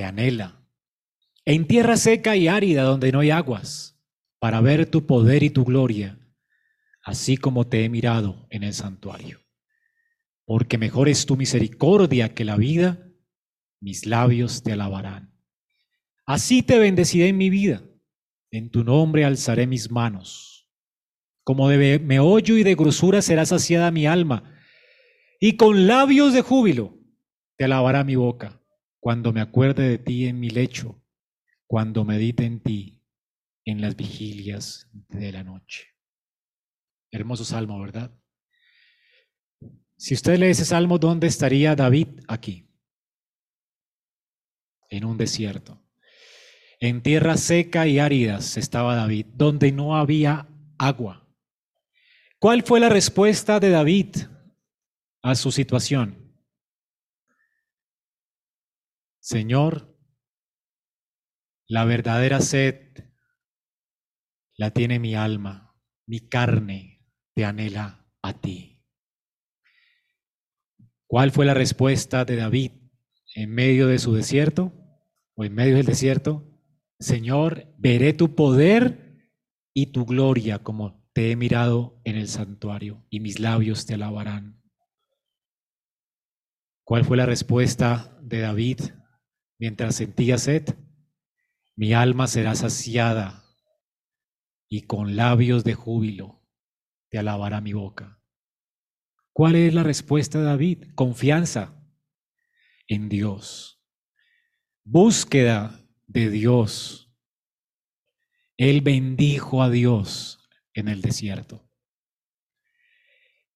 te anhela. En tierra seca y árida donde no hay aguas, para ver tu poder y tu gloria, así como te he mirado en el santuario. Porque mejor es tu misericordia que la vida, mis labios te alabarán. Así te bendeciré en mi vida, en tu nombre alzaré mis manos. Como de meollo y de grosura será saciada mi alma, y con labios de júbilo te alabará mi boca, cuando me acuerde de ti en mi lecho, cuando medite en ti en las vigilias de la noche. Hermoso salmo, ¿verdad? Si usted lee ese salmo, ¿dónde estaría David aquí? En un desierto. En tierra seca y áridas estaba David, donde no había agua. ¿Cuál fue la respuesta de David a su situación? Señor, la verdadera sed la tiene mi alma, mi carne te anhela a ti. ¿Cuál fue la respuesta de David en medio de su desierto o en medio del desierto? Señor, veré tu poder y tu gloria como te he mirado en el santuario y mis labios te alabarán. ¿Cuál fue la respuesta de David mientras sentía sed? Mi alma será saciada y con labios de júbilo te alabará mi boca. ¿Cuál es la respuesta de David? Confianza en Dios. Búsqueda de Dios. Él bendijo a Dios en el desierto.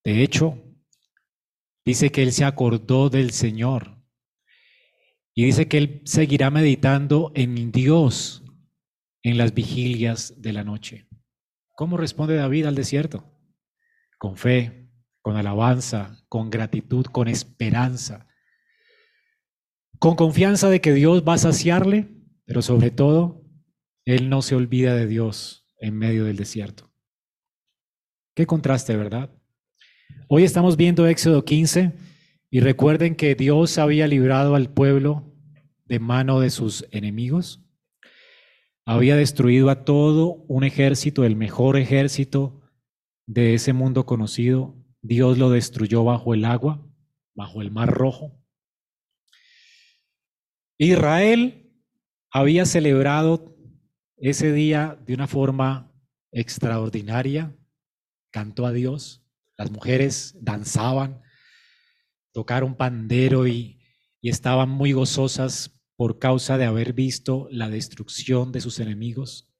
De hecho, dice que él se acordó del Señor y dice que él seguirá meditando en Dios en las vigilias de la noche. ¿Cómo responde David al desierto? Con fe, con alabanza, con gratitud, con esperanza, con confianza de que Dios va a saciarle pero sobre todo, Él no se olvida de Dios en medio del desierto. Qué contraste, ¿verdad? Hoy estamos viendo Éxodo 15 y recuerden que Dios había librado al pueblo de mano de sus enemigos. Había destruido a todo un ejército, el mejor ejército de ese mundo conocido. Dios lo destruyó bajo el agua, bajo el mar rojo. Israel había celebrado ese día de una forma extraordinaria, cantó a Dios, las mujeres danzaban, tocaron pandero y, estaban muy gozosas por causa de haber visto la destrucción de sus enemigos.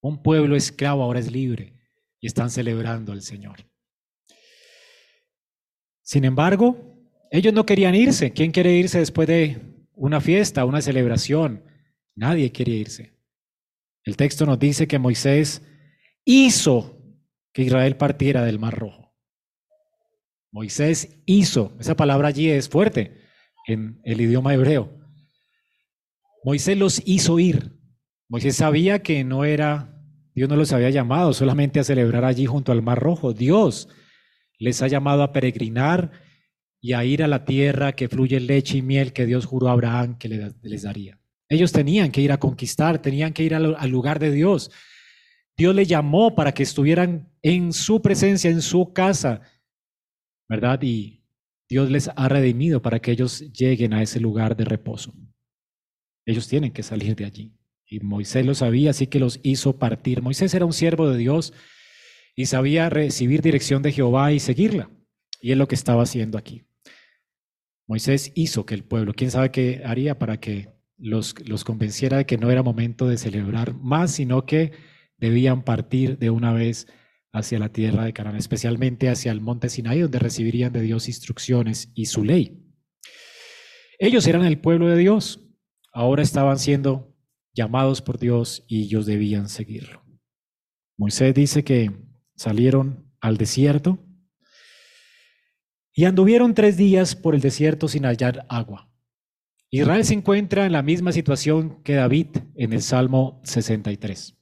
Un pueblo esclavo ahora es libre y están celebrando al Señor. Sin embargo, ellos no querían irse. ¿Quién quiere irse después de una fiesta, una celebración. Nadie quiere irse. El texto nos dice que Moisés hizo que Israel partiera del Mar Rojo. Moisés hizo, esa palabra allí es fuerte en el idioma hebreo. Moisés los hizo ir. Moisés sabía que no era, Dios no los había llamado solamente a celebrar allí junto al Mar Rojo. Dios les ha llamado a peregrinar y a ir a la tierra que fluye leche y miel que Dios juró a Abraham que les daría. Ellos tenían que ir a conquistar, tenían que ir al lugar de Dios. Dios les llamó para que estuvieran en su presencia, en su casa, ¿verdad? Y Dios les ha redimido para que ellos lleguen a ese lugar de reposo. Ellos tienen que salir de allí. Y Moisés lo sabía, así que los hizo partir. Moisés era un siervo de Dios y sabía recibir dirección de Jehová y seguirla. Y es lo que estaba haciendo aquí. Moisés hizo que el pueblo, quién sabe qué haría para que los, los convenciera de que no era momento de celebrar más, sino que debían partir de una vez hacia la tierra de Canaán, especialmente hacia el monte Sinaí, donde recibirían de Dios instrucciones y su ley. Ellos eran el pueblo de Dios, ahora estaban siendo llamados por Dios y ellos debían seguirlo. Moisés dice que salieron al desierto y anduvieron tres días por el desierto sin hallar agua. Israel se encuentra en la misma situación que David en el Salmo 63.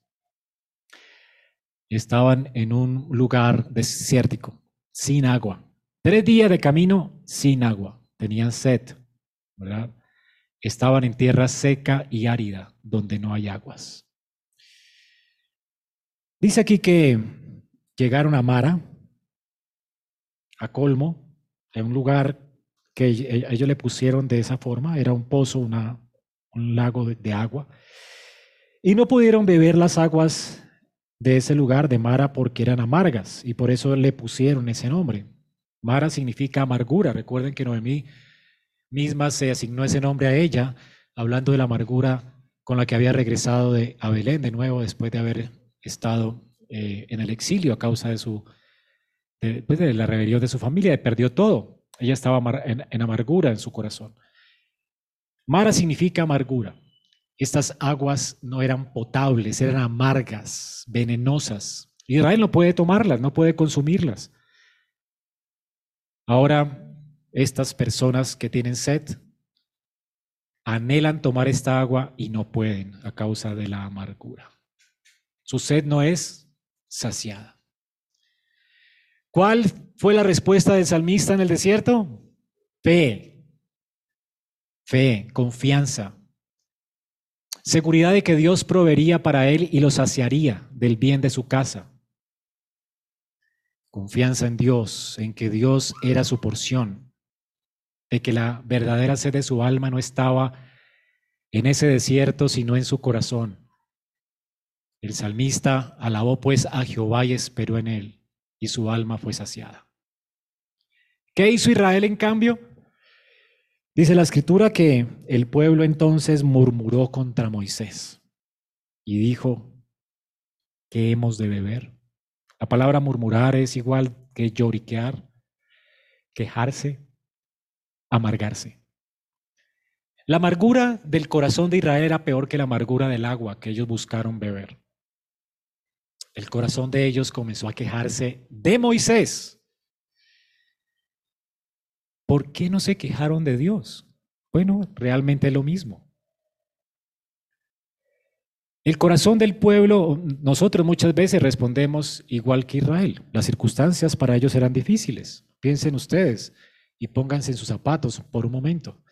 Estaban en un lugar desértico, sin agua. Tres días de camino sin agua. Tenían sed, ¿verdad? estaban en tierra seca y árida, donde no hay aguas. Dice aquí que llegaron a Mara, a Colmo, en un lugar que ellos le pusieron de esa forma, era un pozo, un lago de, agua, y no pudieron beber las aguas de ese lugar de Mara porque eran amargas, y por eso le pusieron ese nombre. Mara significa amargura. Recuerden que Noemí misma se asignó ese nombre a ella, hablando de la amargura con la que había regresado de, a Belén de nuevo después de haber estado eh, en el exilio a causa de su de la rebelión de su familia, perdió todo. Ella estaba en, amargura en su corazón. Mara significa amargura. Estas aguas no eran potables, eran amargas, venenosas. Israel no puede tomarlas, no puede consumirlas. Ahora, estas personas que tienen sed anhelan tomar esta agua y no pueden a causa de la amargura. Su sed no es saciada. ¿Cuál fue la respuesta del salmista en el desierto? Fe, fe, confianza, seguridad de que Dios proveería para él y lo saciaría del bien de su casa. Confianza en Dios, en que Dios era su porción, de que la verdadera sed de su alma no estaba en ese desierto, sino en su corazón. El salmista alabó pues a Jehová y esperó en él y su alma fue saciada. ¿Qué hizo Israel en cambio? Dice la escritura que el pueblo entonces murmuró contra Moisés y dijo, ¿qué hemos de beber? La palabra murmurar es igual que lloriquear, quejarse, amargarse. La amargura del corazón de Israel era peor que la amargura del agua que ellos buscaron beber el corazón de ellos comenzó a quejarse de Moisés. ¿Por qué no se quejaron de Dios? Bueno, realmente es lo mismo. El corazón del pueblo, nosotros muchas veces respondemos igual que Israel. Las circunstancias para ellos eran difíciles. Piensen ustedes y pónganse en sus zapatos por un momento.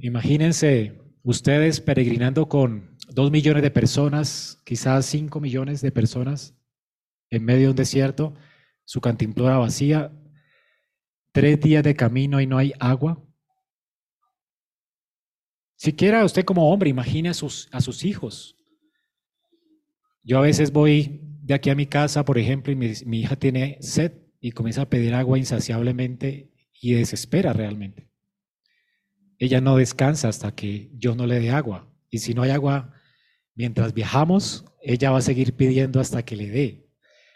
Imagínense ustedes peregrinando con dos millones de personas, quizás cinco millones de personas en medio de un desierto, su cantimplora vacía, tres días de camino y no hay agua. Siquiera usted como hombre, imagine a sus, a sus hijos. Yo a veces voy de aquí a mi casa, por ejemplo, y mi, mi hija tiene sed y comienza a pedir agua insaciablemente y desespera realmente. Ella no descansa hasta que yo no le dé agua. Y si no hay agua, Mientras viajamos, ella va a seguir pidiendo hasta que le dé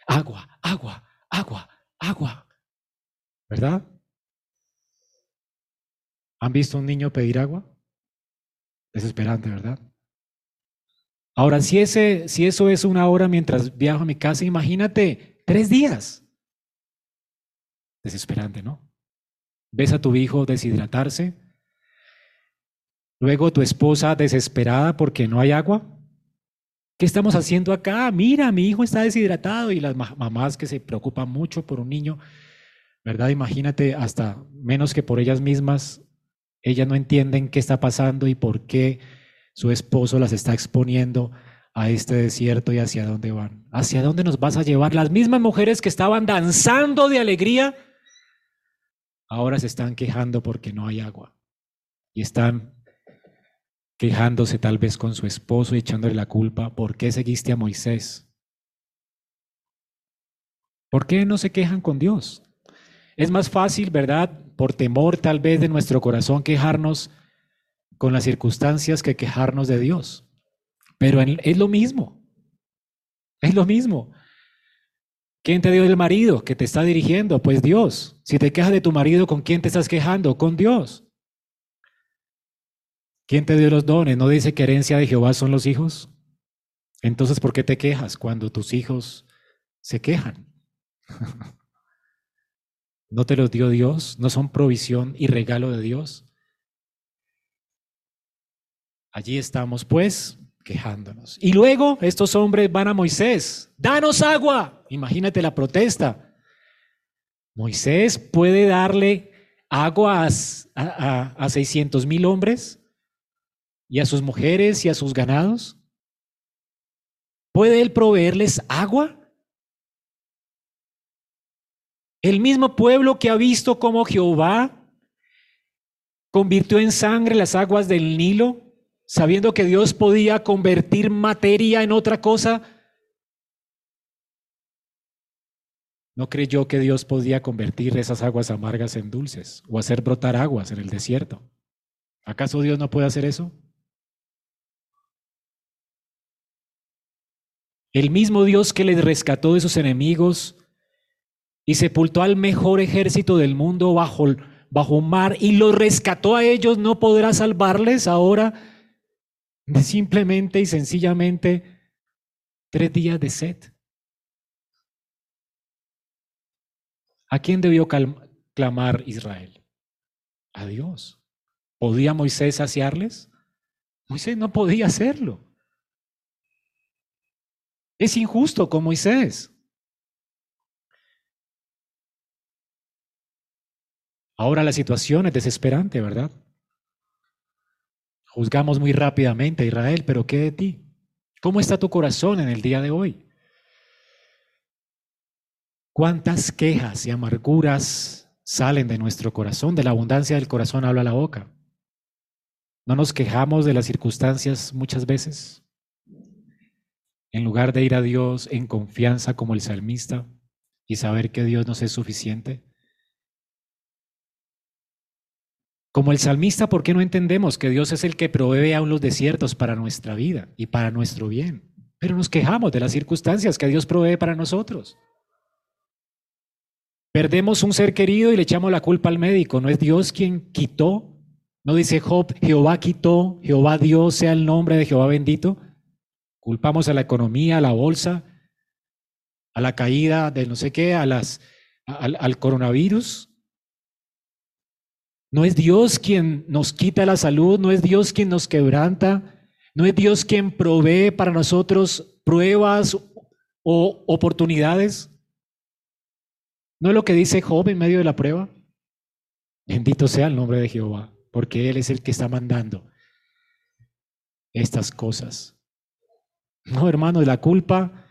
agua, agua, agua, agua. ¿Verdad? ¿Han visto un niño pedir agua? Desesperante, ¿verdad? Ahora, si, ese, si eso es una hora mientras viajo a mi casa, imagínate tres días. Desesperante, ¿no? Ves a tu hijo deshidratarse, luego tu esposa desesperada porque no hay agua, ¿Qué estamos haciendo acá? Mira, mi hijo está deshidratado y las mamás que se preocupan mucho por un niño, ¿verdad? Imagínate, hasta menos que por ellas mismas, ellas no entienden qué está pasando y por qué su esposo las está exponiendo a este desierto y hacia dónde van. ¿Hacia dónde nos vas a llevar? Las mismas mujeres que estaban danzando de alegría, ahora se están quejando porque no hay agua y están quejándose tal vez con su esposo y echándole la culpa, ¿por qué seguiste a Moisés? ¿Por qué no se quejan con Dios? Es más fácil, ¿verdad? Por temor tal vez de nuestro corazón quejarnos con las circunstancias que quejarnos de Dios. Pero es lo mismo. Es lo mismo. ¿Quién te dio el marido que te está dirigiendo? Pues Dios. Si te quejas de tu marido, ¿con quién te estás quejando? Con Dios. ¿Quién te dio los dones? ¿No dice que herencia de Jehová son los hijos? Entonces, ¿por qué te quejas cuando tus hijos se quejan? ¿No te los dio Dios? ¿No son provisión y regalo de Dios? Allí estamos, pues, quejándonos. Y luego estos hombres van a Moisés, danos agua. Imagínate la protesta. Moisés puede darle agua a, a, 600 mil hombres y a sus mujeres y a sus ganados? ¿Puede Él proveerles agua? El mismo pueblo que ha visto cómo Jehová convirtió en sangre las aguas del Nilo, sabiendo que Dios podía convertir materia en otra cosa, no creyó que Dios podía convertir esas aguas amargas en dulces o hacer brotar aguas en el desierto. ¿Acaso Dios no puede hacer eso? El mismo Dios que les rescató de sus enemigos y sepultó al mejor ejército del mundo bajo, bajo mar y los rescató a ellos, ¿no podrá salvarles ahora simplemente y sencillamente tres días de sed? ¿A quién debió clamar Israel? A Dios. ¿Podía Moisés saciarles? Moisés no podía hacerlo. Es injusto con Moisés. Ahora la situación es desesperante, ¿verdad? Juzgamos muy rápidamente a Israel, pero ¿qué de ti? ¿Cómo está tu corazón en el día de hoy? ¿Cuántas quejas y amarguras salen de nuestro corazón? De la abundancia del corazón habla la boca. ¿No nos quejamos de las circunstancias muchas veces? En lugar de ir a Dios en confianza como el salmista y saber que Dios nos es suficiente. Como el salmista, ¿por qué no entendemos que Dios es el que provee aún los desiertos para nuestra vida y para nuestro bien? Pero nos quejamos de las circunstancias que Dios provee para nosotros. Perdemos un ser querido y le echamos la culpa al médico. ¿No es Dios quien quitó? ¿No dice Job, Jehová quitó, Jehová dio, sea el nombre de Jehová bendito? Culpamos a la economía, a la bolsa, a la caída de no sé qué, a las, al coronavirus. No es Dios quien nos quita la salud, no es Dios quien nos quebranta, no es Dios quien provee para nosotros pruebas o oportunidades. ¿No es lo que dice Job en medio de la prueba? Bendito sea el nombre de Jehová, porque Él es el que está mandando estas cosas. No, hermano, la culpa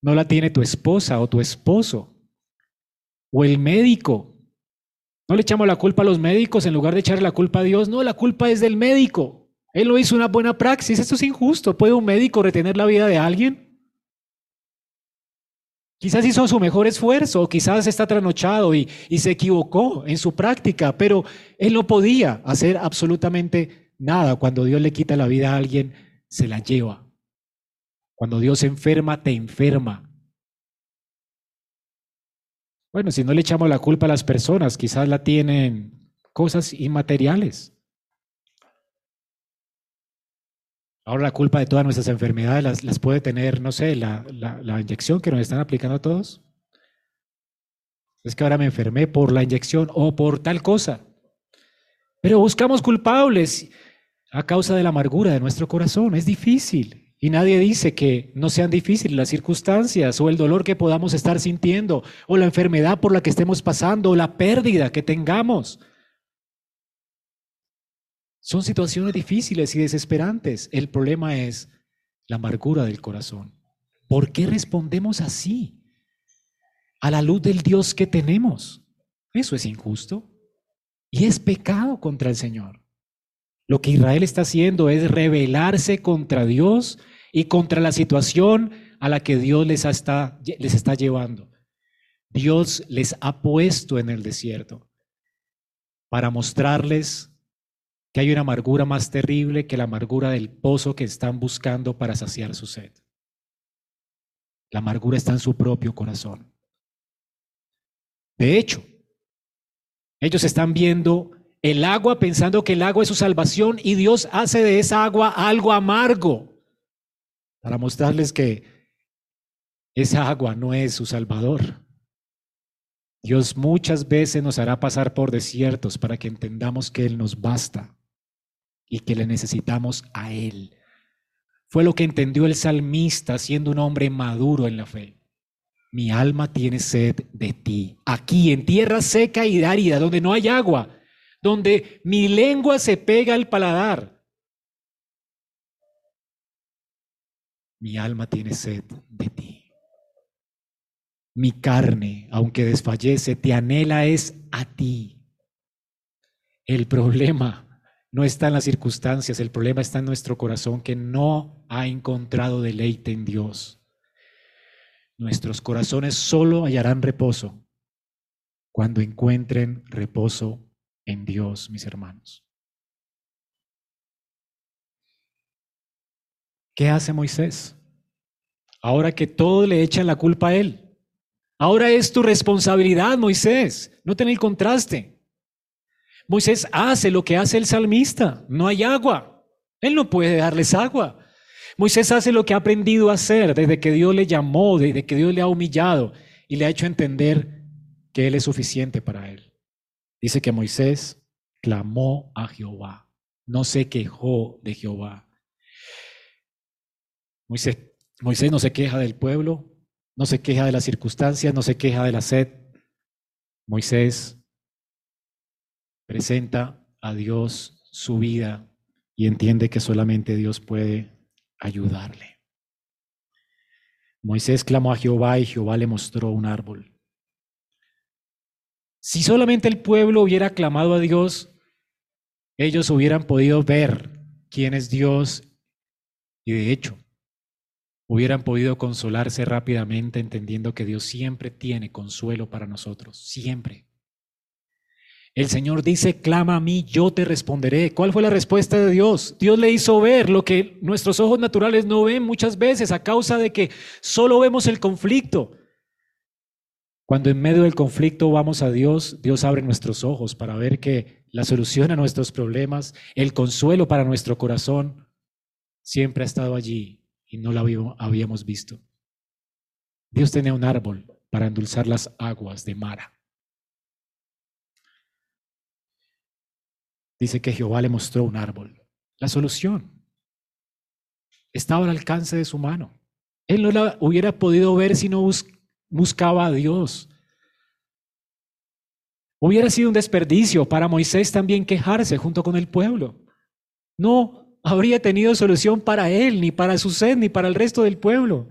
no la tiene tu esposa o tu esposo o el médico no le echamos la culpa a los médicos en lugar de echarle la culpa a Dios. No, la culpa es del médico. Él no hizo una buena praxis. Esto es injusto. ¿Puede un médico retener la vida de alguien? Quizás hizo su mejor esfuerzo, quizás está trasnochado y, y se equivocó en su práctica, pero él no podía hacer absolutamente nada. Cuando Dios le quita la vida a alguien, se la lleva. Cuando Dios enferma, te enferma. Bueno, si no le echamos la culpa a las personas, quizás la tienen cosas inmateriales. Ahora la culpa de todas nuestras enfermedades las, puede tener, no sé, la, la, inyección que nos están aplicando a todos. Es que ahora me enfermé por la inyección o por tal cosa. Pero buscamos culpables a causa de la amargura de nuestro corazón. Es difícil. Y nadie dice que no sean difíciles las circunstancias o el dolor que podamos estar sintiendo o la enfermedad por la que estemos pasando o la pérdida que tengamos. Son situaciones difíciles y desesperantes. El problema es la amargura del corazón. ¿Por qué respondemos así a la luz del Dios que tenemos? Eso es injusto y es pecado contra el Señor. Lo que Israel está haciendo es rebelarse contra Dios y contra la situación a la que Dios les está, les está llevando. Dios les ha puesto en el desierto para mostrarles que hay una amargura más terrible que la amargura del pozo que están buscando para saciar su sed. La amargura está en su propio corazón. De hecho, ellos están viendo el agua pensando que el agua es su salvación y Dios hace de esa agua algo amargo para mostrarles que esa agua no es su Salvador. Dios muchas veces nos hará pasar por desiertos para que entendamos que Él nos basta y que le necesitamos a Él. Fue lo que entendió el salmista siendo un hombre maduro en la fe. mi alma tiene sed de ti. Aquí, en tierra seca y árida, donde no hay agua, donde mi lengua se pega al paladar. Mi alma tiene sed de ti. Mi carne, aunque desfallece, te anhela es a ti. El problema no está en las circunstancias, el problema está en nuestro corazón que no ha encontrado deleite en Dios. Nuestros corazones solo hallarán reposo cuando encuentren reposo en Dios, mis hermanos. ¿Qué hace Moisés? Ahora que todo le echan la culpa a él. Ahora es tu responsabilidad, Moisés. No ten el contraste. Moisés hace lo que hace el salmista. No hay agua. Él no puede darles agua. Moisés hace lo que ha aprendido a hacer desde que Dios le llamó, desde que Dios le ha humillado y le ha hecho entender que Él es suficiente para él. Dice que Moisés clamó a Jehová, no se quejó de Jehová. Moisés, Moisés no se queja del pueblo, no se queja de las circunstancias, no se queja de la sed. Moisés presenta a Dios su vida y entiende que solamente Dios puede ayudarle. Moisés clamó a Jehová y Jehová le mostró un árbol. Si solamente el pueblo hubiera clamado a Dios, ellos hubieran podido ver quién es Dios y de hecho hubieran podido consolarse rápidamente entendiendo que Dios siempre tiene consuelo para nosotros, siempre. El Señor dice, clama a mí, yo te responderé. ¿Cuál fue la respuesta de Dios? Dios le hizo ver lo que nuestros ojos naturales no ven muchas veces a causa de que solo vemos el conflicto. Cuando en medio del conflicto vamos a Dios, Dios abre nuestros ojos para ver que la solución a nuestros problemas, el consuelo para nuestro corazón, siempre ha estado allí y no lo habíamos visto. Dios tenía un árbol para endulzar las aguas de Mara. Dice que Jehová le mostró un árbol. La solución estaba al alcance de su mano. Él no la hubiera podido ver si no buscaba a Dios. Hubiera sido un desperdicio para Moisés también quejarse junto con el pueblo. No habría tenido solución para él, ni para su sed, ni para el resto del pueblo.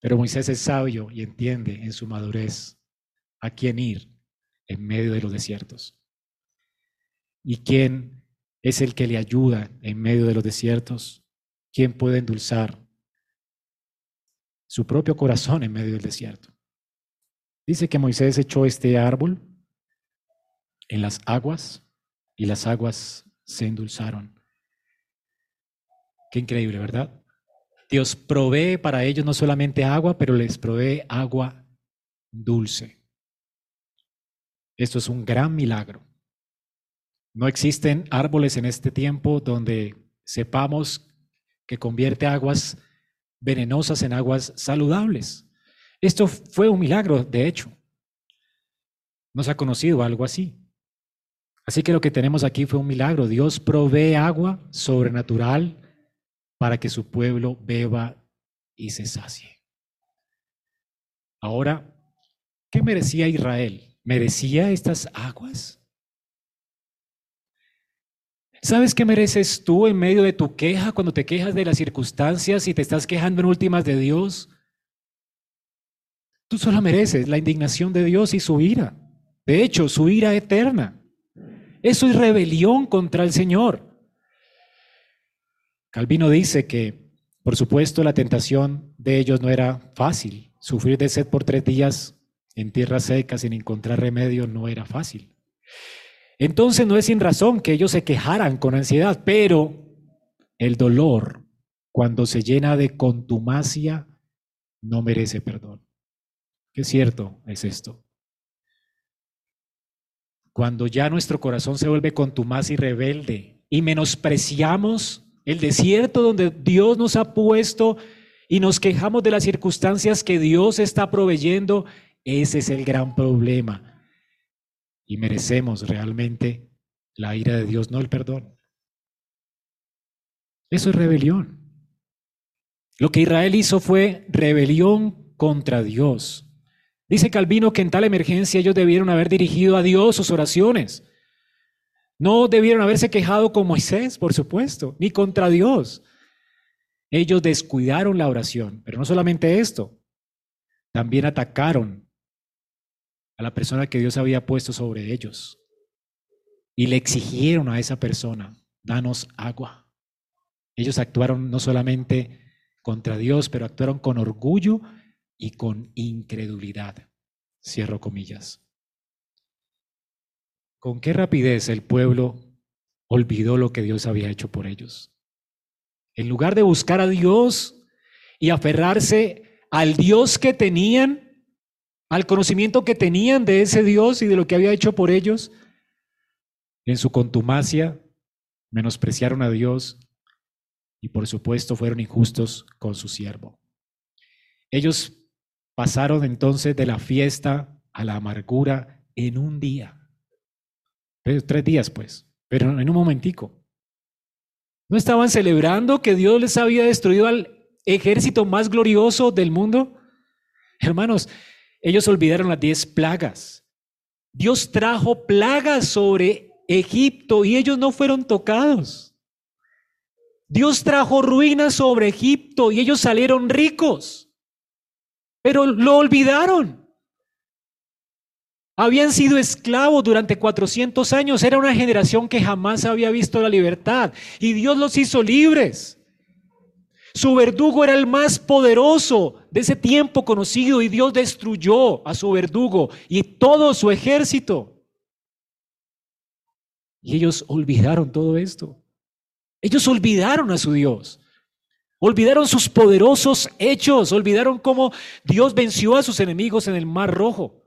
Pero Moisés es sabio y entiende en su madurez a quién ir en medio de los desiertos. ¿Y quién es el que le ayuda en medio de los desiertos? ¿Quién puede endulzar su propio corazón en medio del desierto? Dice que Moisés echó este árbol en las aguas y las aguas se endulzaron. Qué increíble, ¿verdad? Dios provee para ellos no solamente agua, pero les provee agua dulce. Esto es un gran milagro. No existen árboles en este tiempo donde sepamos que convierte aguas venenosas en aguas saludables. Esto fue un milagro, de hecho. No se ha conocido algo así. Así que lo que tenemos aquí fue un milagro. Dios provee agua sobrenatural para que su pueblo beba y se sacie. Ahora, ¿qué merecía Israel? ¿Merecía estas aguas? ¿Sabes qué mereces tú en medio de tu queja cuando te quejas de las circunstancias y te estás quejando en últimas de Dios? Tú solo mereces la indignación de Dios y su ira. De hecho, su ira eterna. Eso es rebelión contra el Señor. Calvino dice que, por supuesto, la tentación de ellos no era fácil. Sufrir de sed por tres días en tierra seca sin encontrar remedio no era fácil. Entonces no es sin razón que ellos se quejaran con ansiedad, pero el dolor, cuando se llena de contumacia, no merece perdón. Qué cierto es esto. Cuando ya nuestro corazón se vuelve contumaz y rebelde y menospreciamos el desierto donde Dios nos ha puesto y nos quejamos de las circunstancias que Dios está proveyendo, ese es el gran problema y merecemos realmente la ira de Dios, no el perdón. Eso es rebelión. Lo que Israel hizo fue rebelión contra Dios. Dice Calvino que en tal emergencia ellos debieron haber dirigido a Dios sus oraciones. No debieron haberse quejado con Moisés, por supuesto, ni contra Dios. Ellos descuidaron la oración, pero no solamente esto, también atacaron a la persona que Dios había puesto sobre ellos y le exigieron a esa persona, danos agua. Ellos actuaron no solamente contra Dios, pero actuaron con orgullo y con incredulidad. Cierro comillas. ¿Con qué rapidez el pueblo olvidó lo que Dios había hecho por ellos? En lugar de buscar a Dios y aferrarse al Dios que tenían, al conocimiento que tenían de ese Dios y de lo que había hecho por ellos, en su contumacia menospreciaron a Dios y por supuesto fueron injustos con su siervo. Ellos Pasaron entonces de la fiesta a la amargura en un día. Tres días, pues, pero en un momentico. ¿No estaban celebrando que Dios les había destruido al ejército más glorioso del mundo? Hermanos, ellos olvidaron las diez plagas. Dios trajo plagas sobre Egipto y ellos no fueron tocados. Dios trajo ruinas sobre Egipto y ellos salieron ricos pero lo olvidaron. Habían sido esclavos durante 400 años, era una generación que jamás había visto la libertad y Dios los hizo libres. Su verdugo era el más poderoso de ese tiempo conocido y Dios destruyó a su verdugo y todo su ejército. Y ellos olvidaron todo esto. Ellos olvidaron a su Dios. Olvidaron sus poderosos hechos, olvidaron cómo Dios venció a sus enemigos en el Mar Rojo.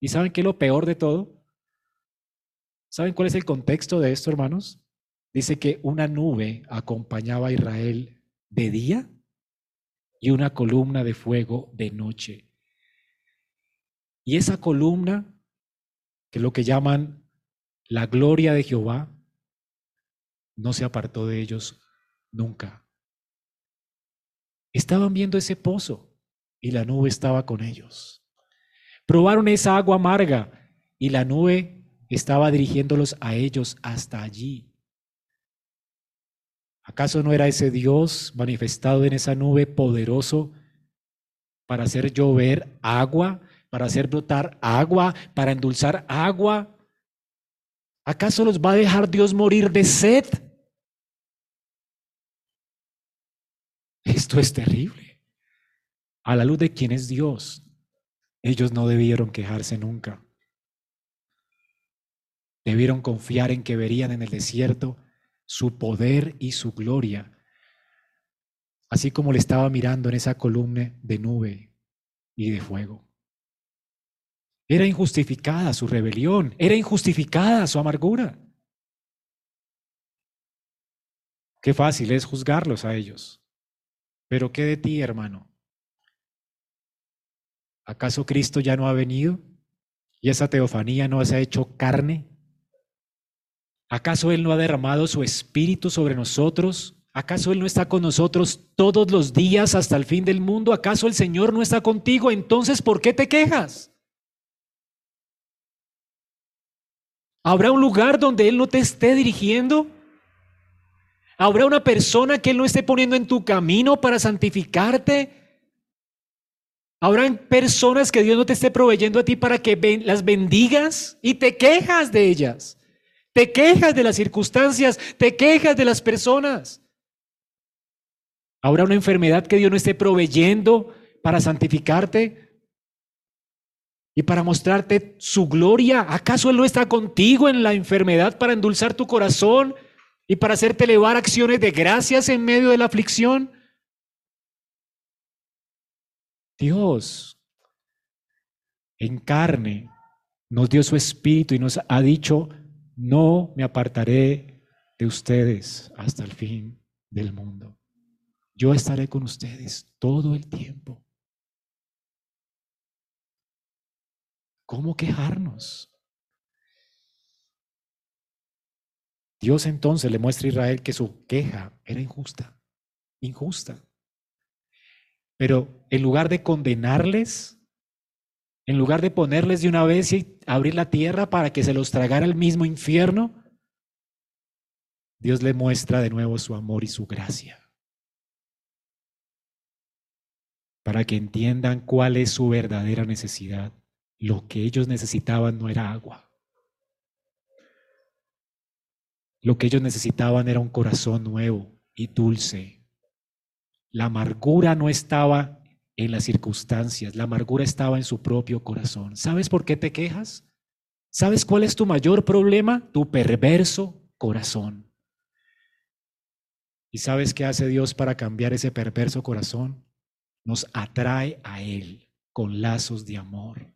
¿Y saben qué es lo peor de todo? ¿Saben cuál es el contexto de esto, hermanos? Dice que una nube acompañaba a Israel de día y una columna de fuego de noche. Y esa columna, que es lo que llaman la gloria de Jehová, no se apartó de ellos nunca. Estaban viendo ese pozo y la nube estaba con ellos. Probaron esa agua amarga y la nube estaba dirigiéndolos a ellos hasta allí. ¿Acaso no era ese Dios manifestado en esa nube poderoso para hacer llover agua, para hacer brotar agua, para endulzar agua? ¿Acaso los va a dejar Dios morir de sed? Esto es terrible. A la luz de quién es Dios, ellos no debieron quejarse nunca. Debieron confiar en que verían en el desierto su poder y su gloria, así como le estaba mirando en esa columna de nube y de fuego. Era injustificada su rebelión, era injustificada su amargura. Qué fácil es juzgarlos a ellos. Pero ¿qué de ti, hermano? ¿Acaso Cristo ya no ha venido? ¿Y esa teofanía no se ha hecho carne? ¿Acaso Él no ha derramado su espíritu sobre nosotros? ¿Acaso Él no está con nosotros todos los días hasta el fin del mundo? ¿Acaso el Señor no está contigo? Entonces, ¿por qué te quejas? ¿Habrá un lugar donde Él no te esté dirigiendo? ¿Habrá una persona que Él no esté poniendo en tu camino para santificarte? ¿Habrá personas que Dios no te esté proveyendo a ti para que las bendigas y te quejas de ellas? Te quejas de las circunstancias, te quejas de las personas. ¿Habrá una enfermedad que Dios no esté proveyendo para santificarte y para mostrarte su gloria? ¿Acaso Él no está contigo en la enfermedad para endulzar tu corazón y para hacerte elevar acciones de gracias en medio de la aflicción. Dios en carne nos dio su espíritu y nos ha dicho, no me apartaré de ustedes hasta el fin del mundo. Yo estaré con ustedes todo el tiempo. ¿Cómo quejarnos? Dios entonces le muestra a Israel que su queja era injusta, injusta. Pero en lugar de condenarles, en lugar de ponerles de una vez y abrir la tierra para que se los tragara el mismo infierno, Dios le muestra de nuevo su amor y su gracia. Para que entiendan cuál es su verdadera necesidad. Lo que ellos necesitaban no era agua. Lo que ellos necesitaban era un corazón nuevo y dulce la amargura no estaba en las circunstancias, la amargura estaba en su propio corazón. ¿Sabes por qué te quejas? ¿Sabes cuál es tu mayor problema? Tu perverso corazón. ¿Y sabes qué hace Dios para cambiar ese perverso corazón? Nos atrae a Él con lazos de amor.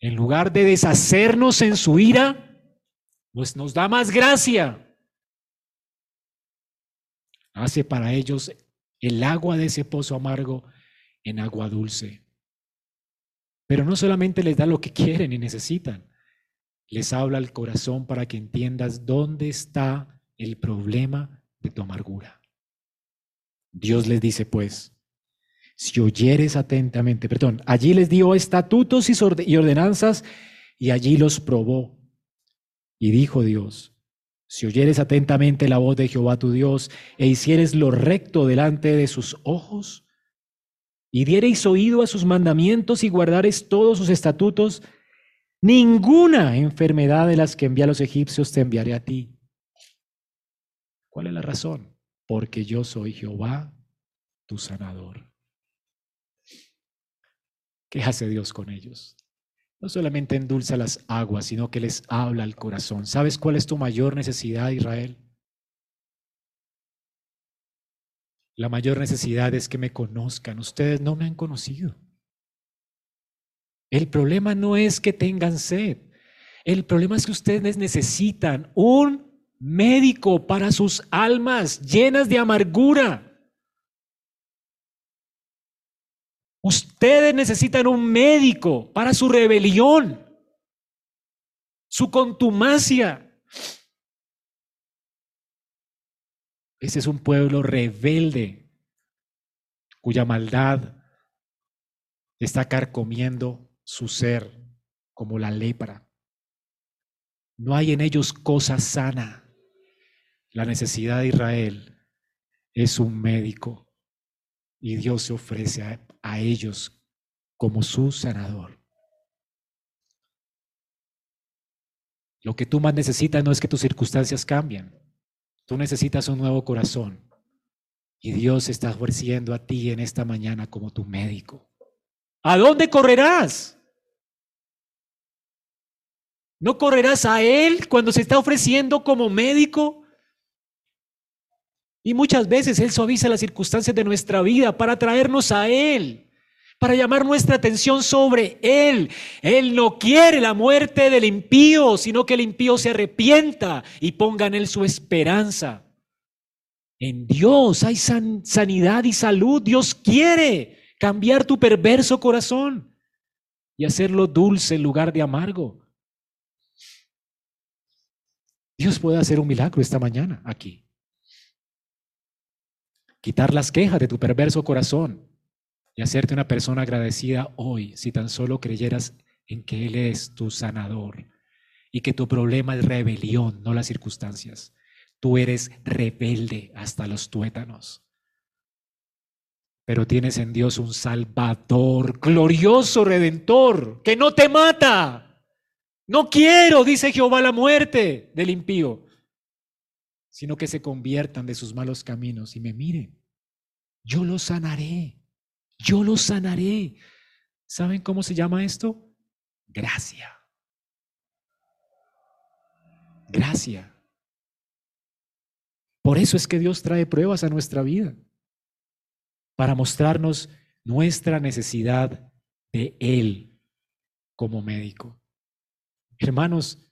En lugar de deshacernos en su ira, pues nos da más gracia. Hace para ellos el agua de ese pozo amargo en agua dulce. Pero no solamente les da lo que quieren y necesitan, les habla al corazón para que entiendas dónde está el problema de tu amargura. Dios les dice pues, si oyeres atentamente, perdón, allí les dio estatutos y ordenanzas y allí los probó. Y dijo Dios, si oyeres atentamente la voz de Jehová tu Dios e hicieres lo recto delante de sus ojos, y diereis oído a sus mandamientos y guardares todos sus estatutos, ninguna enfermedad de las que envía a los egipcios te enviaré a ti. ¿Cuál es la razón? Porque yo soy Jehová, tu sanador. ¿Qué hace Dios con ellos? No solamente endulza las aguas, sino que les habla al corazón. ¿Sabes cuál es tu mayor necesidad, Israel? La mayor necesidad es que me conozcan. Ustedes no me han conocido. El problema no es que tengan sed. El problema es que ustedes necesitan un médico para sus almas llenas de amargura. Ustedes necesitan un médico para su rebelión, su contumacia. Ese es un pueblo rebelde cuya maldad está carcomiendo su ser como la lepra. No hay en ellos cosa sana. La necesidad de Israel es un médico y Dios se ofrece a, a ellos como su sanador. Lo que tú más necesitas no es que tus circunstancias cambien. Tú necesitas un nuevo corazón. Y Dios está ofreciendo a ti en esta mañana como tu médico. ¿A dónde correrás? ¿No correrás a Él cuando se está ofreciendo como médico? Y muchas veces Él suaviza las circunstancias de nuestra vida para traernos a Él, para llamar nuestra atención sobre Él. Él no quiere la muerte del impío, sino que el impío se arrepienta y ponga en Él su esperanza. En Dios hay sanidad y salud. Dios quiere cambiar tu perverso corazón y hacerlo dulce en lugar de amargo. Dios puede hacer un milagro esta mañana aquí quitar las quejas de tu perverso corazón y hacerte una persona agradecida hoy si tan solo creyeras en que Él es tu sanador y que tu problema es rebelión, no las circunstancias. Tú eres rebelde hasta los tuétanos. Pero tienes en Dios un Salvador, glorioso Redentor, que no te mata. No quiero, dice Jehová, la muerte del impío, sino que se conviertan de sus malos caminos y me miren. Yo los sanaré, yo los sanaré. ¿Saben cómo se llama esto? Gracia. Gracia. Por eso es que Dios trae pruebas a nuestra vida, para mostrarnos nuestra necesidad de Él como médico. Hermanos,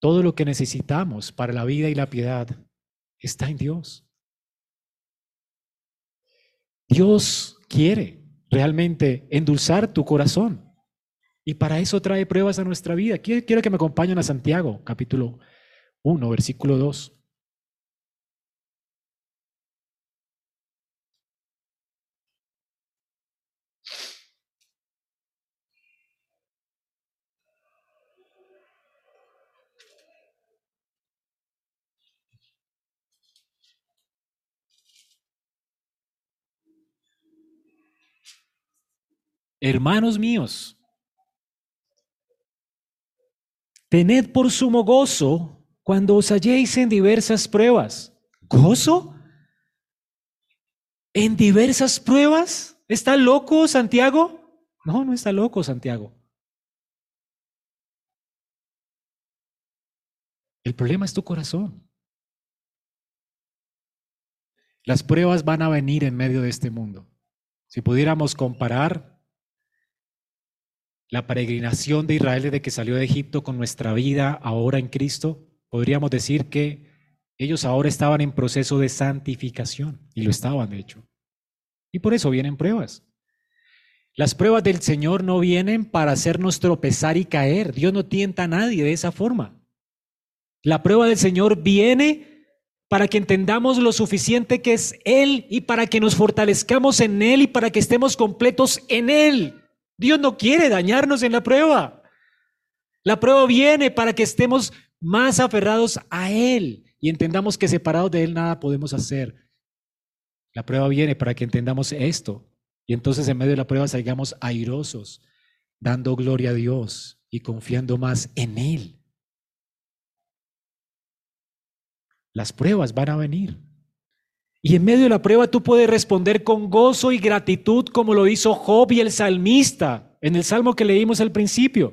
todo lo que necesitamos para la vida y la piedad está en Dios. Dios quiere realmente endulzar tu corazón. Y para eso trae pruebas a nuestra vida. Quiero que me acompañen a Santiago, capítulo 1, versículo 2. Hermanos míos, tened por sumo gozo cuando os halléis en diversas pruebas. ¿Gozo? ¿En diversas pruebas? ¿Está loco Santiago? No, no está loco Santiago. El problema es tu corazón. Las pruebas van a venir en medio de este mundo. Si pudiéramos comparar la peregrinación de Israel desde que salió de Egipto con nuestra vida ahora en Cristo, podríamos decir que ellos ahora estaban en proceso de santificación, y lo estaban de hecho. Y por eso vienen pruebas. Las pruebas del Señor no vienen para hacernos tropezar y caer. Dios no tienta a nadie de esa forma. La prueba del Señor viene para que entendamos lo suficiente que es Él y para que nos fortalezcamos en Él y para que estemos completos en Él. Dios no quiere dañarnos en la prueba. La prueba viene para que estemos más aferrados a Él y entendamos que separados de Él nada podemos hacer. La prueba viene para que entendamos esto y entonces en medio de la prueba salgamos airosos, dando gloria a Dios y confiando más en Él. Las pruebas van a venir. Y en medio de la prueba tú puedes responder con gozo y gratitud como lo hizo Job y el salmista en el salmo que leímos al principio.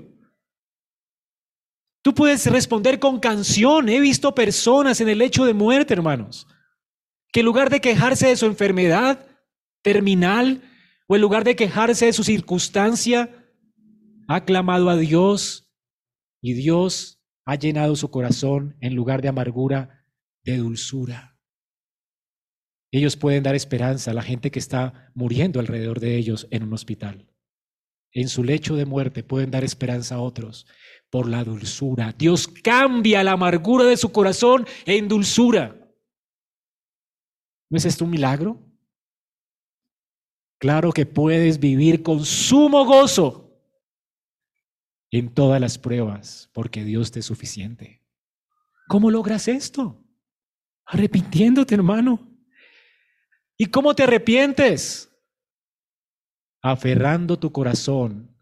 Tú puedes responder con canción. He visto personas en el lecho de muerte, hermanos, que en lugar de quejarse de su enfermedad terminal o en lugar de quejarse de su circunstancia, ha clamado a Dios y Dios ha llenado su corazón en lugar de amargura, de dulzura. Ellos pueden dar esperanza a la gente que está muriendo alrededor de ellos en un hospital. En su lecho de muerte pueden dar esperanza a otros por la dulzura. Dios cambia la amargura de su corazón en dulzura. ¿No es esto un milagro? Claro que puedes vivir con sumo gozo en todas las pruebas, porque Dios te es suficiente. ¿Cómo logras esto? Arrepintiéndote, hermano. ¿Y cómo te arrepientes? Aferrando tu corazón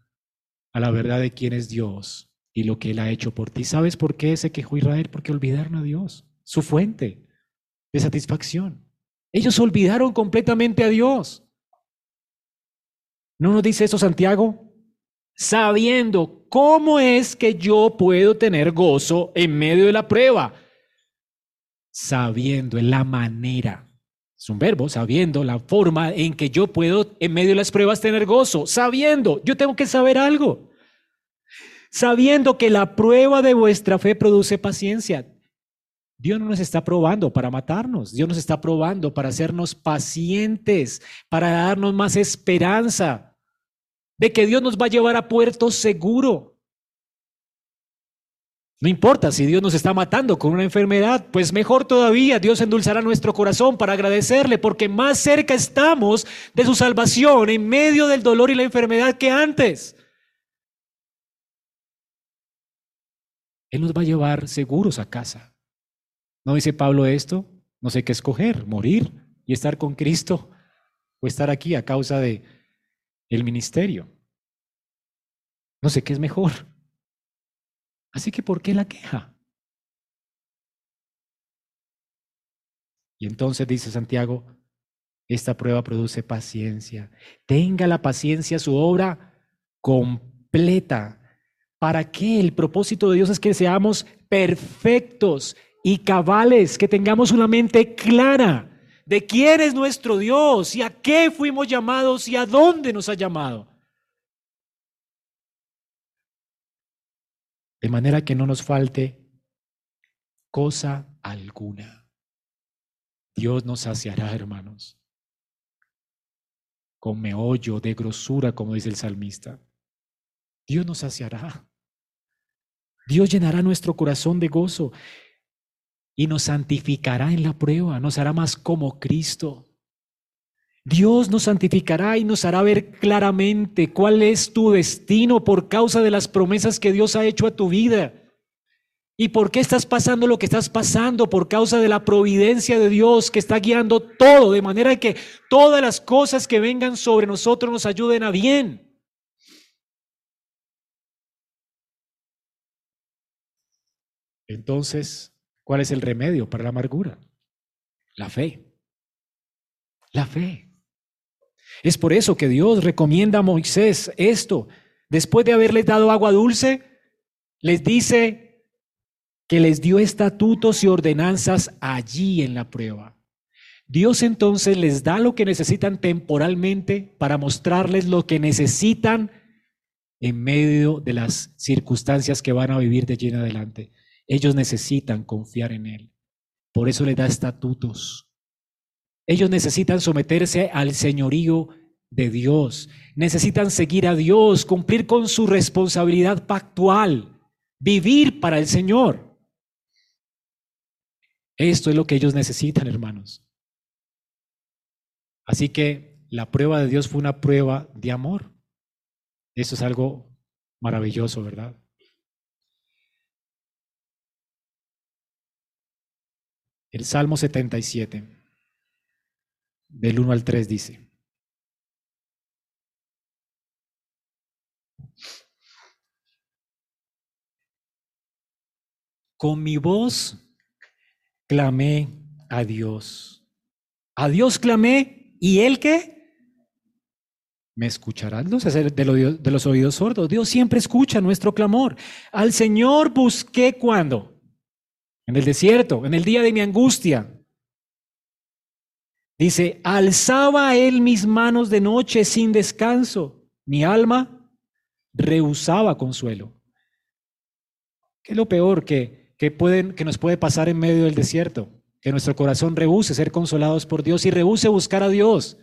a la verdad de quién es Dios y lo que Él ha hecho por ti. ¿Sabes por qué se quejó Israel? Porque olvidaron a Dios, su fuente de satisfacción. Ellos olvidaron completamente a Dios. ¿No nos dice eso Santiago? Sabiendo cómo es que yo puedo tener gozo en medio de la prueba. Sabiendo en la manera es un verbo, sabiendo la forma en que yo puedo en medio de las pruebas tener gozo, sabiendo, yo tengo que saber algo. Sabiendo que la prueba de vuestra fe produce paciencia. Dios no nos está probando para matarnos, Dios nos está probando para hacernos pacientes, para darnos más esperanza de que Dios nos va a llevar a puerto seguro. No importa si Dios nos está matando con una enfermedad, pues mejor todavía Dios endulzará nuestro corazón para agradecerle, porque más cerca estamos de su salvación en medio del dolor y la enfermedad que antes. Él nos va a llevar seguros a casa. ¿No dice Pablo esto? No sé qué escoger, morir y estar con Cristo o estar aquí a causa de el ministerio. No sé qué es mejor. Así que, ¿por qué la queja? Y entonces dice Santiago, esta prueba produce paciencia. Tenga la paciencia su obra completa. ¿Para qué? El propósito de Dios es que seamos perfectos y cabales, que tengamos una mente clara de quién es nuestro Dios y a qué fuimos llamados y a dónde nos ha llamado. De manera que no nos falte cosa alguna. Dios nos saciará, hermanos, con meollo de grosura, como dice el salmista. Dios nos saciará. Dios llenará nuestro corazón de gozo y nos santificará en la prueba, nos hará más como Cristo. Dios nos santificará y nos hará ver claramente cuál es tu destino por causa de las promesas que Dios ha hecho a tu vida. ¿Y por qué estás pasando lo que estás pasando? Por causa de la providencia de Dios que está guiando todo, de manera que todas las cosas que vengan sobre nosotros nos ayuden a bien. Entonces, ¿cuál es el remedio para la amargura? La fe. La fe. Es por eso que Dios recomienda a Moisés esto. Después de haberles dado agua dulce, les dice que les dio estatutos y ordenanzas allí en la prueba. Dios entonces les da lo que necesitan temporalmente para mostrarles lo que necesitan en medio de las circunstancias que van a vivir de allí en adelante. Ellos necesitan confiar en Él. Por eso les da estatutos. Ellos necesitan someterse al señorío de Dios. Necesitan seguir a Dios, cumplir con su responsabilidad pactual, vivir para el Señor. Esto es lo que ellos necesitan, hermanos. Así que la prueba de Dios fue una prueba de amor. Eso es algo maravilloso, ¿verdad? El Salmo 77, del 1 al 3 dice, Con mi voz clamé a Dios. A Dios clamé y Él qué? ¿Me escucharán? De, de los oídos sordos. Dios siempre escucha nuestro clamor. Al Señor busqué cuando? en el desierto, en el día de mi angustia. Dice, alzaba él mis manos de noche sin descanso. Mi alma rehusaba consuelo. ¿Qué es lo peor que, que, pueden, que nos puede pasar en medio del desierto? Que nuestro corazón rehúse ser consolados por Dios y rehúse buscar a Dios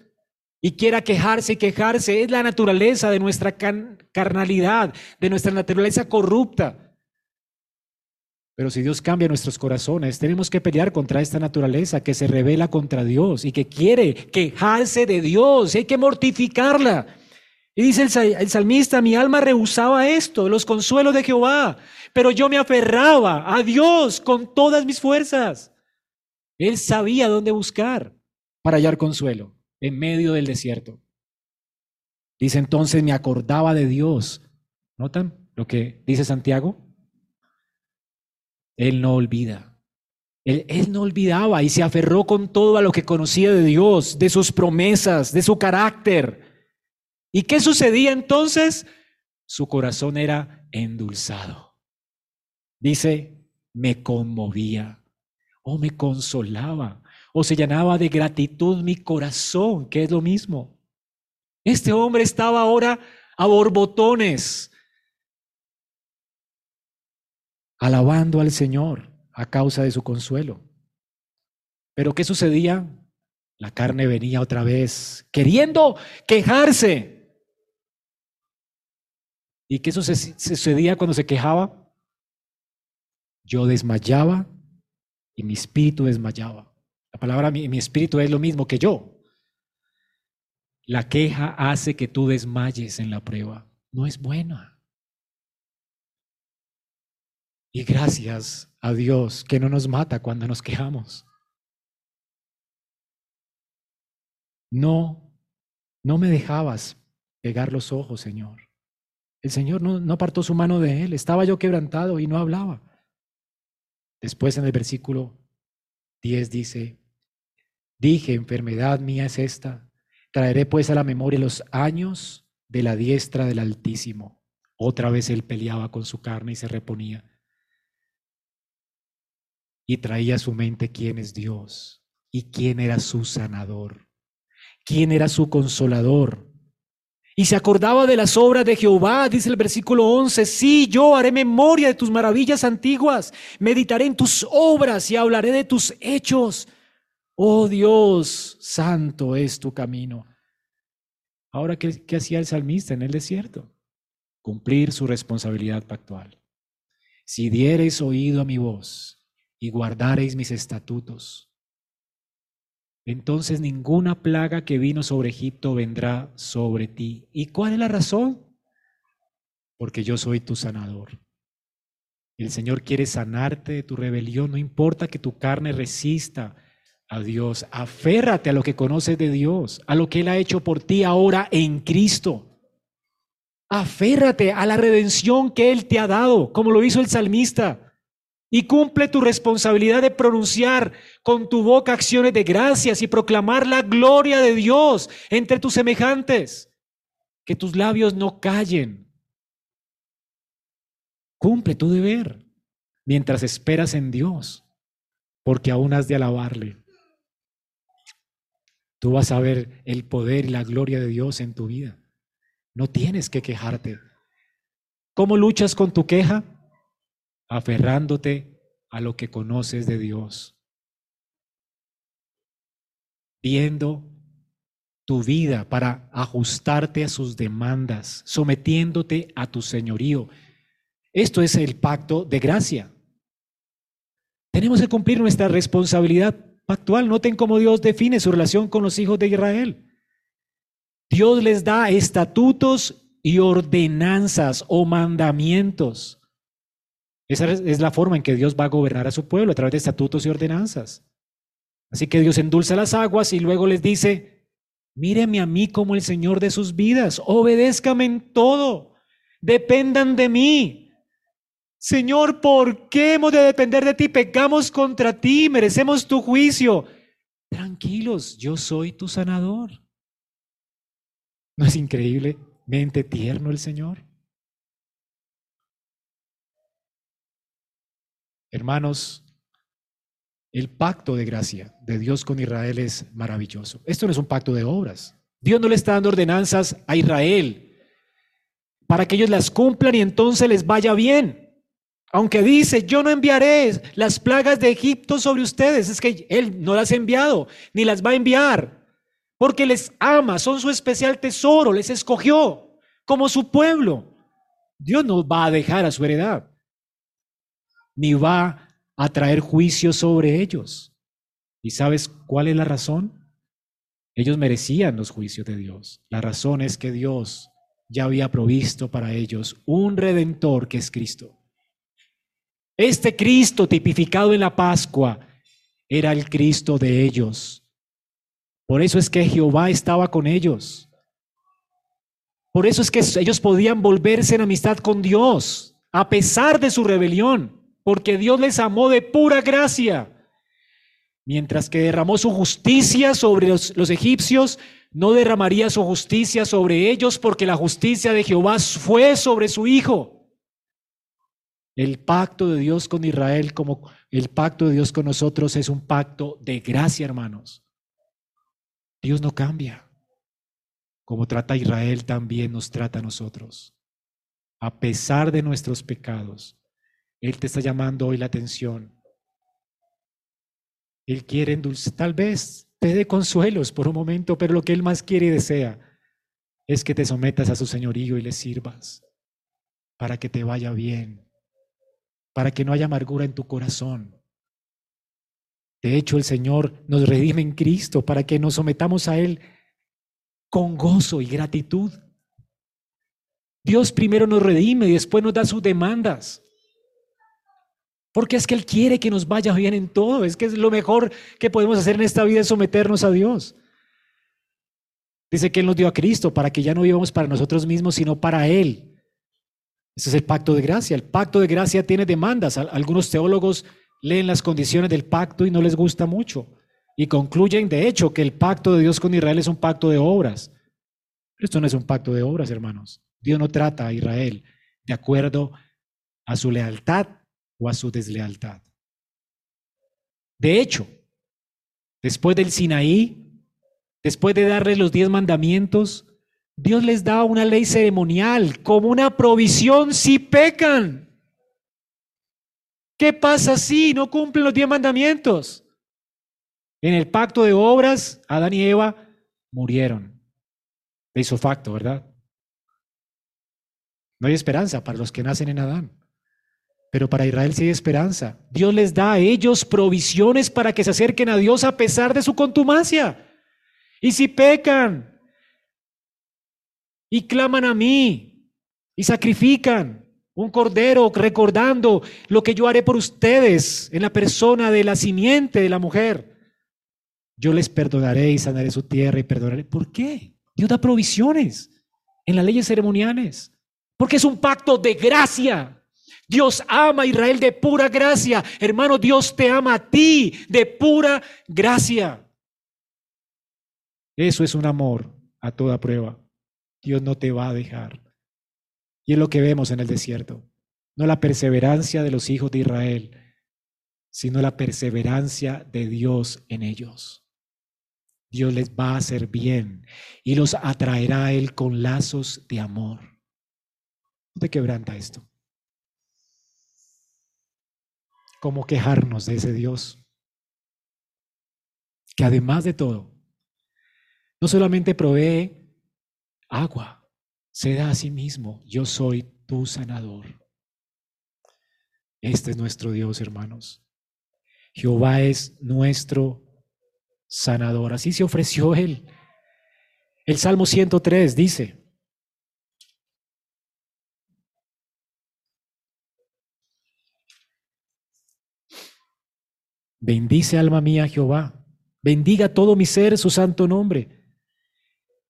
y quiera quejarse y quejarse. Es la naturaleza de nuestra carnalidad, de nuestra naturaleza corrupta. Pero si Dios cambia nuestros corazones, tenemos que pelear contra esta naturaleza que se revela contra Dios y que quiere quejarse de Dios hay que mortificarla. Y dice el, salmista, mi alma rehusaba esto, los consuelos de Jehová, pero yo me aferraba a Dios con todas mis fuerzas. Él sabía dónde buscar para hallar consuelo en medio del desierto. Dice entonces, me acordaba de Dios. ¿Notan lo que dice Santiago? Él no olvida. Él, no olvidaba y se aferró con todo a lo que conocía de Dios, de sus promesas, de su carácter. ¿Y qué sucedía entonces? Su corazón era endulzado. Dice, me conmovía o me consolaba o se llenaba de gratitud mi corazón, que es lo mismo. Este hombre estaba ahora a borbotones, alabando al Señor a causa de su consuelo. Pero ¿qué sucedía? La carne venía otra vez queriendo quejarse. ¿Y qué sucedía cuando se quejaba? Yo desmayaba y mi espíritu desmayaba. La palabra mi, mi espíritu es lo mismo que yo. La queja hace que tú desmayes en la prueba. No es buena. Y gracias a Dios que no nos mata cuando nos quejamos. No, no me dejabas pegar los ojos, Señor. El Señor no, no apartó su mano de él. Estaba yo quebrantado y no hablaba. Después en el versículo 10 dice, dije, enfermedad mía es esta. Traeré pues a la memoria los años de la diestra del Altísimo. Otra vez él peleaba con su carne y se reponía y traía a su mente quién es Dios y quién era su sanador, quién era su consolador. Y se acordaba de las obras de Jehová, dice el versículo 11, sí, yo haré memoria de tus maravillas antiguas, meditaré en tus obras y hablaré de tus hechos. Oh Dios, santo es tu camino. Ahora, ¿qué, hacía el salmista en el desierto? Cumplir su responsabilidad pactual. Si diereis oído a mi voz, y guardareis mis estatutos. Entonces ninguna plaga que vino sobre Egipto vendrá sobre ti. ¿Y cuál es la razón? Porque yo soy tu sanador. El Señor quiere sanarte de tu rebelión, no importa que tu carne resista a Dios. Aférrate a lo que conoces de Dios, a lo que Él ha hecho por ti ahora en Cristo. Aférrate a la redención que Él te ha dado, como lo hizo el salmista. Y cumple tu responsabilidad de pronunciar con tu boca acciones de gracias y proclamar la gloria de Dios entre tus semejantes. Que tus labios no callen. Cumple tu deber mientras esperas en Dios, porque aún has de alabarle. Tú vas a ver el poder y la gloria de Dios en tu vida. No tienes que quejarte. ¿Cómo luchas con tu queja? Aferrándote a lo que conoces de Dios. Viendo tu vida para ajustarte a sus demandas, sometiéndote a tu señorío. Esto es el pacto de gracia. Tenemos que cumplir nuestra responsabilidad pactual. Noten cómo Dios define su relación con los hijos de Israel. Dios les da estatutos y ordenanzas o mandamientos. Esa es la forma en que Dios va a gobernar a su pueblo, a través de estatutos y ordenanzas. Así que Dios endulza las aguas y luego les dice, míreme a mí como el Señor de sus vidas, obedézcame en todo, dependan de mí. Señor, ¿por qué hemos de depender de ti? Pecamos contra ti, merecemos tu juicio. Tranquilos, yo soy tu sanador. ¿No es increíblemente tierno el Señor? Hermanos, el pacto de gracia de Dios con Israel es maravilloso. Esto no es un pacto de obras. Dios no le está dando ordenanzas a Israel para que ellos las cumplan y entonces les vaya bien. Aunque dice, yo no enviaré las plagas de Egipto sobre ustedes, es que Él no las ha enviado, ni las va a enviar, porque les ama, son su especial tesoro, les escogió como su pueblo. Dios no va a dejar a su heredad, ni va a traer juicio sobre ellos. ¿Y sabes cuál es la razón? Ellos merecían los juicios de Dios. La razón es que Dios ya había provisto para ellos un redentor que es Cristo. Este Cristo tipificado en la Pascua era el Cristo de ellos. Por eso es que Jehová estaba con ellos. Por eso es que ellos podían volverse en amistad con Dios, a pesar de su rebelión, porque Dios les amó de pura gracia. Mientras que derramó su justicia sobre los, los egipcios, no derramaría su justicia sobre ellos, porque la justicia de Jehová fue sobre su Hijo. El pacto de Dios con Israel como el pacto de Dios con nosotros es un pacto de gracia, hermanos. Dios no cambia. Como trata a Israel, también nos trata a nosotros. A pesar de nuestros pecados, Él te está llamando hoy la atención. Él quiere endulzar, tal vez te dé consuelos por un momento, pero lo que Él más quiere y desea es que te sometas a su señorío y le sirvas para que te vaya bien para que no haya amargura en tu corazón. De hecho, el Señor nos redime en Cristo para que nos sometamos a Él con gozo y gratitud. Dios primero nos redime y después nos da sus demandas. Porque es que Él quiere que nos vaya bien en todo. Es que es lo mejor que podemos hacer en esta vida es someternos a Dios. Dice que Él nos dio a Cristo para que ya no vivamos para nosotros mismos, sino para Él. Ese es el pacto de gracia. El pacto de gracia tiene demandas. Algunos teólogos leen las condiciones del pacto y no les gusta mucho. Y concluyen, de hecho, que el pacto de Dios con Israel es un pacto de obras. Pero esto no es un pacto de obras, hermanos. Dios no trata a Israel de acuerdo a su lealtad o a su deslealtad. De hecho, después del Sinaí, después de darle los diez mandamientos, Dios les da una ley ceremonial como una provisión si pecan. ¿Qué pasa si no cumplen los diez mandamientos? En el pacto de obras, Adán y Eva murieron. De facto, ¿verdad? No hay esperanza para los que nacen en Adán. Pero para Israel sí hay esperanza. Dios les da a ellos provisiones para que se acerquen a Dios a pesar de su contumacia. Y si pecan, y claman a mí y sacrifican un cordero recordando lo que yo haré por ustedes en la persona de la simiente de la mujer. Yo les perdonaré y sanaré su tierra y perdonaré. ¿Por qué? Dios da provisiones en las leyes ceremoniales. Porque es un pacto de gracia. Dios ama a Israel de pura gracia. Hermano, Dios te ama a ti de pura gracia. Eso es un amor a toda prueba. Dios no te va a dejar. Y es lo que vemos en el desierto. No la perseverancia de los hijos de Israel, sino la perseverancia de Dios en ellos. Dios les va a hacer bien y los atraerá a Él con lazos de amor. ¿No te quebranta esto? ¿Cómo quejarnos de ese Dios? Que además de todo, no solamente provee agua, se da a sí mismo, yo soy tu sanador. Este es nuestro Dios, hermanos. Jehová es nuestro sanador. Así se ofreció Él. El Salmo 103 dice, Bendice alma mía Jehová, bendiga todo mi ser su santo nombre.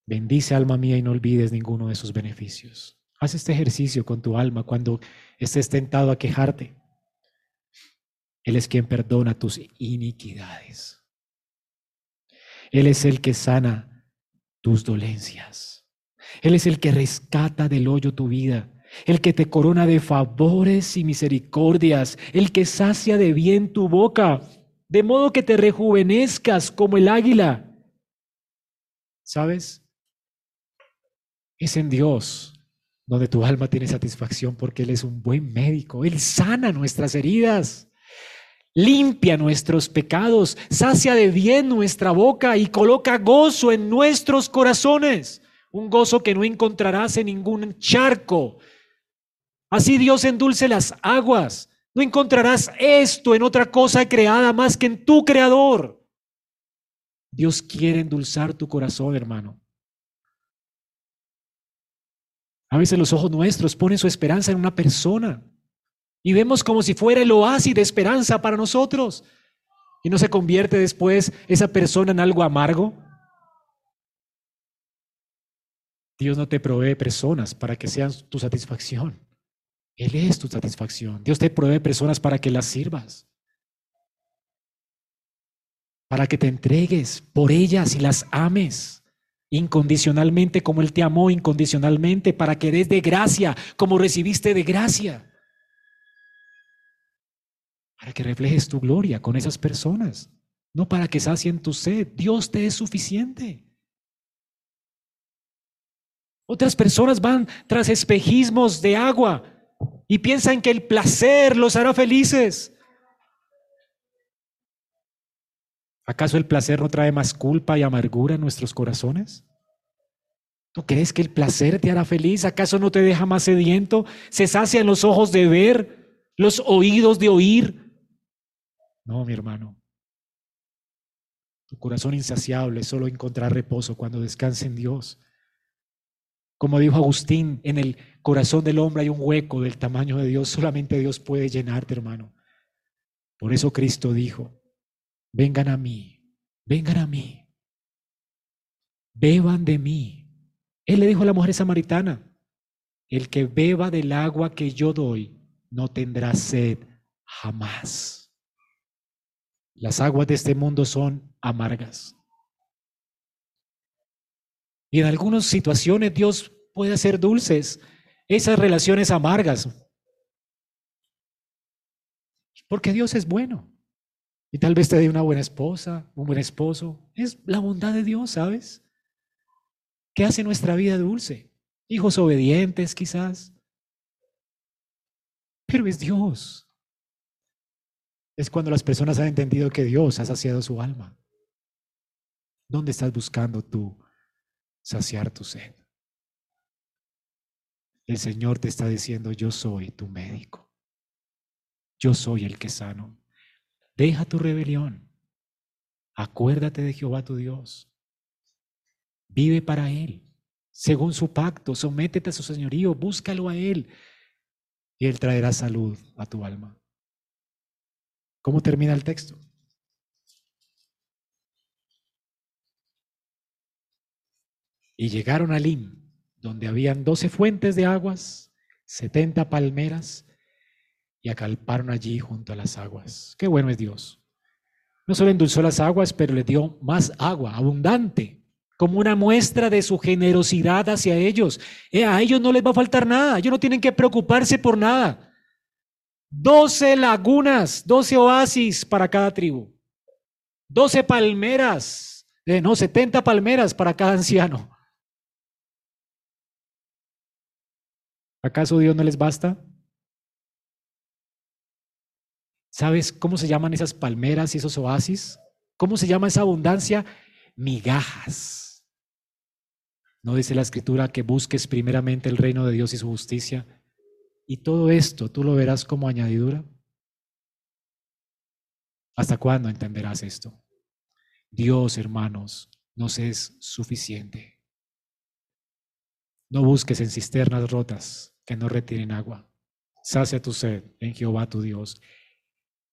Bendice alma mía y no olvides ninguno de sus beneficios. Haz este ejercicio con tu alma cuando estés tentado a quejarte. Él es quien perdona tus iniquidades. Él es el que sana tus dolencias. Él es el que rescata del hoyo tu vida, el que te corona de favores y misericordias, el que sacia de bien tu boca, de modo que te rejuvenezcas como el águila. ¿Sabes? Es en Dios donde tu alma tiene satisfacción porque Él es un buen médico. Él sana nuestras heridas limpia nuestros pecados, sacia de bien nuestra boca y coloca gozo en nuestros corazones, un gozo que no encontrarás en ningún charco. Así Dios endulce las aguas. No encontrarás esto en otra cosa creada más que en tu creador. Dios quiere endulzar tu corazón, hermano. A veces los ojos nuestros ponen su esperanza en una persona, y vemos como si fuera el oasis de esperanza para nosotros. ¿Y no se convierte después esa persona en algo amargo? Dios no te provee personas para que sean tu satisfacción. Él es tu satisfacción. Dios te provee personas para que las sirvas. Para que te entregues por ellas y las ames incondicionalmente como Él te amó incondicionalmente, para que des de gracia como recibiste de gracia para que reflejes tu gloria con esas personas, no para que sacien tu sed. Dios te es suficiente. Otras personas van tras espejismos de agua y piensan que el placer los hará felices. ¿Acaso el placer no trae más culpa y amargura en nuestros corazones? ¿Tú crees que el placer te hará feliz? ¿Acaso no te deja más sediento? ¿Se sacian los ojos de ver, los oídos de oír, no, mi hermano. Tu corazón insaciable solo encontrará reposo cuando descanse en Dios. Como dijo Agustín, en el corazón del hombre hay un hueco del tamaño de Dios. Solamente Dios puede llenarte, hermano. Por eso Cristo dijo, vengan a mí, vengan a mí, beban de mí. Él le dijo a la mujer samaritana, el que beba del agua que yo doy no tendrá sed jamás. Las aguas de este mundo son amargas. Y en algunas situaciones Dios puede hacer dulces esas relaciones amargas. Porque Dios es bueno. Y tal vez te dé una buena esposa, un buen esposo. Es la bondad de Dios, ¿sabes? Que hace nuestra vida dulce. Hijos obedientes quizás. Pero es Dios es cuando las personas han entendido que Dios ha saciado su alma. ¿Dónde estás buscando tú saciar tu sed? El Señor te está diciendo, yo soy tu médico. Yo soy el que sano. Deja tu rebelión. Acuérdate de Jehová tu Dios. Vive para Él, según su pacto. Sométete a su señorío, búscalo a Él. Y Él traerá salud a tu alma. ¿Cómo termina el texto? Y llegaron a Lim, donde habían doce fuentes de aguas, setenta palmeras y acalparon allí junto a las aguas. Qué bueno es Dios. No solo endulzó las aguas, pero le dio más agua, abundante, como una muestra de su generosidad hacia ellos. Eh, a ellos no les va a faltar nada, ellos no tienen que preocuparse por nada. Doce lagunas, doce oasis para cada tribu, doce palmeras, eh, no, setenta palmeras para cada anciano. ¿Acaso Dios no les basta? ¿Sabes cómo se llaman esas palmeras y esos oasis? ¿Cómo se llama esa abundancia? Migajas. ¿No dice la escritura que busques primeramente el reino de Dios y su justicia? Y todo esto tú lo verás como añadidura. ¿Hasta cuándo entenderás esto? Dios, hermanos, nos es suficiente. No busques en cisternas rotas que no retienen agua. Sacia tu sed en Jehová tu Dios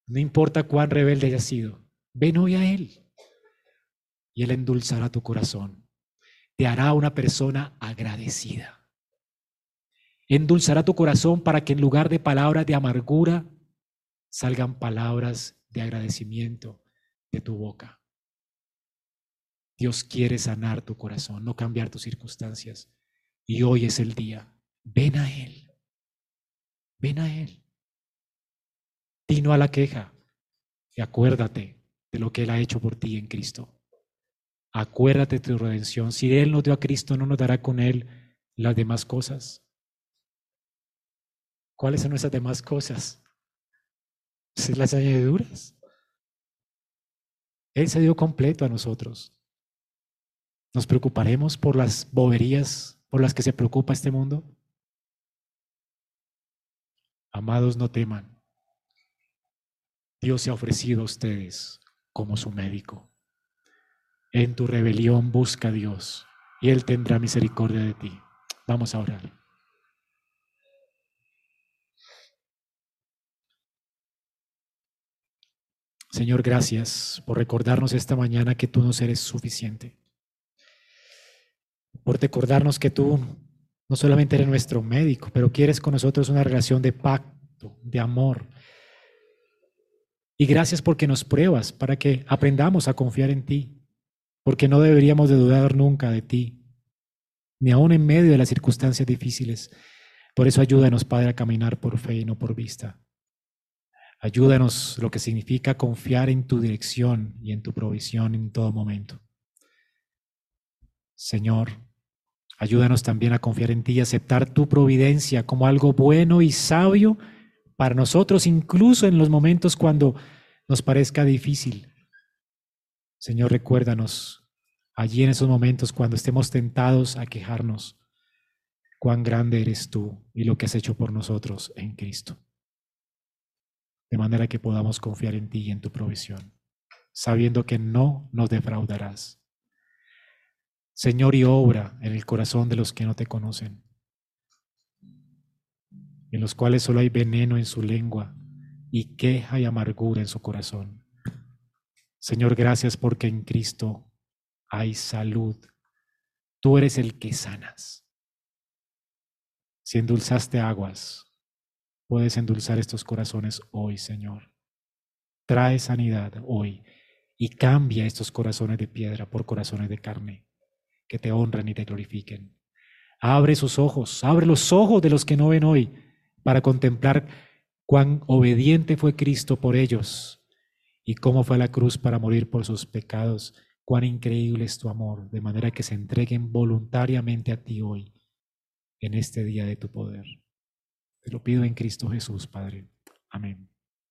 no importa cuán rebelde hayas sido, ven hoy a Él y Él endulzará tu corazón. Te hará una persona agradecida. Endulzará tu corazón para que en lugar de palabras de amargura salgan palabras de agradecimiento de tu boca. Dios quiere sanar tu corazón, no cambiar tus circunstancias. Y hoy es el día. Ven a Él. Ven a Él. Dino a la queja y acuérdate de lo que Él ha hecho por ti en Cristo. Acuérdate de tu redención. Si Él nos dio a Cristo, ¿no nos dará con Él las demás cosas? ¿Cuáles son esas demás cosas? Las añadiduras. Él se dio completo a nosotros. ¿Nos preocuparemos por las boberías por las que se preocupa este mundo? Amados, no teman. Dios se ha ofrecido a ustedes como su médico. En tu rebelión busca a Dios y Él tendrá misericordia de ti. Vamos a orar. Señor, gracias por recordarnos esta mañana que tú nos eres suficiente. Por recordarnos que tú no solamente eres nuestro médico, pero quieres con nosotros una relación de pacto, de amor, y gracias porque nos pruebas para que aprendamos a confiar en ti, porque no deberíamos de dudar nunca de ti, ni aun en medio de las circunstancias difíciles. Por eso ayúdanos, Padre, a caminar por fe y no por vista. Ayúdanos lo que significa confiar en tu dirección y en tu provisión en todo momento. Señor, ayúdanos también a confiar en ti y aceptar tu providencia como algo bueno y sabio para nosotros, incluso en los momentos cuando nos parezca difícil. Señor, recuérdanos allí en esos momentos cuando estemos tentados a quejarnos, cuán grande eres tú y lo que has hecho por nosotros en Cristo. De manera que podamos confiar en ti y en tu provisión, sabiendo que no nos defraudarás. Señor, y obra en el corazón de los que no te conocen en los cuales solo hay veneno en su lengua y queja y amargura en su corazón. Señor, gracias porque en Cristo hay salud. Tú eres el que sanas. Si endulzaste aguas, puedes endulzar estos corazones hoy, Señor. Trae sanidad hoy y cambia estos corazones de piedra por corazones de carne que te honran y te glorifiquen. Abre sus ojos, abre los ojos de los que no ven hoy para contemplar cuán obediente fue Cristo por ellos y cómo fue a la cruz para morir por sus pecados. Cuán increíble es tu amor, de manera que se entreguen voluntariamente a ti hoy, en este día de tu poder. Te lo pido en Cristo Jesús, Padre. Amén.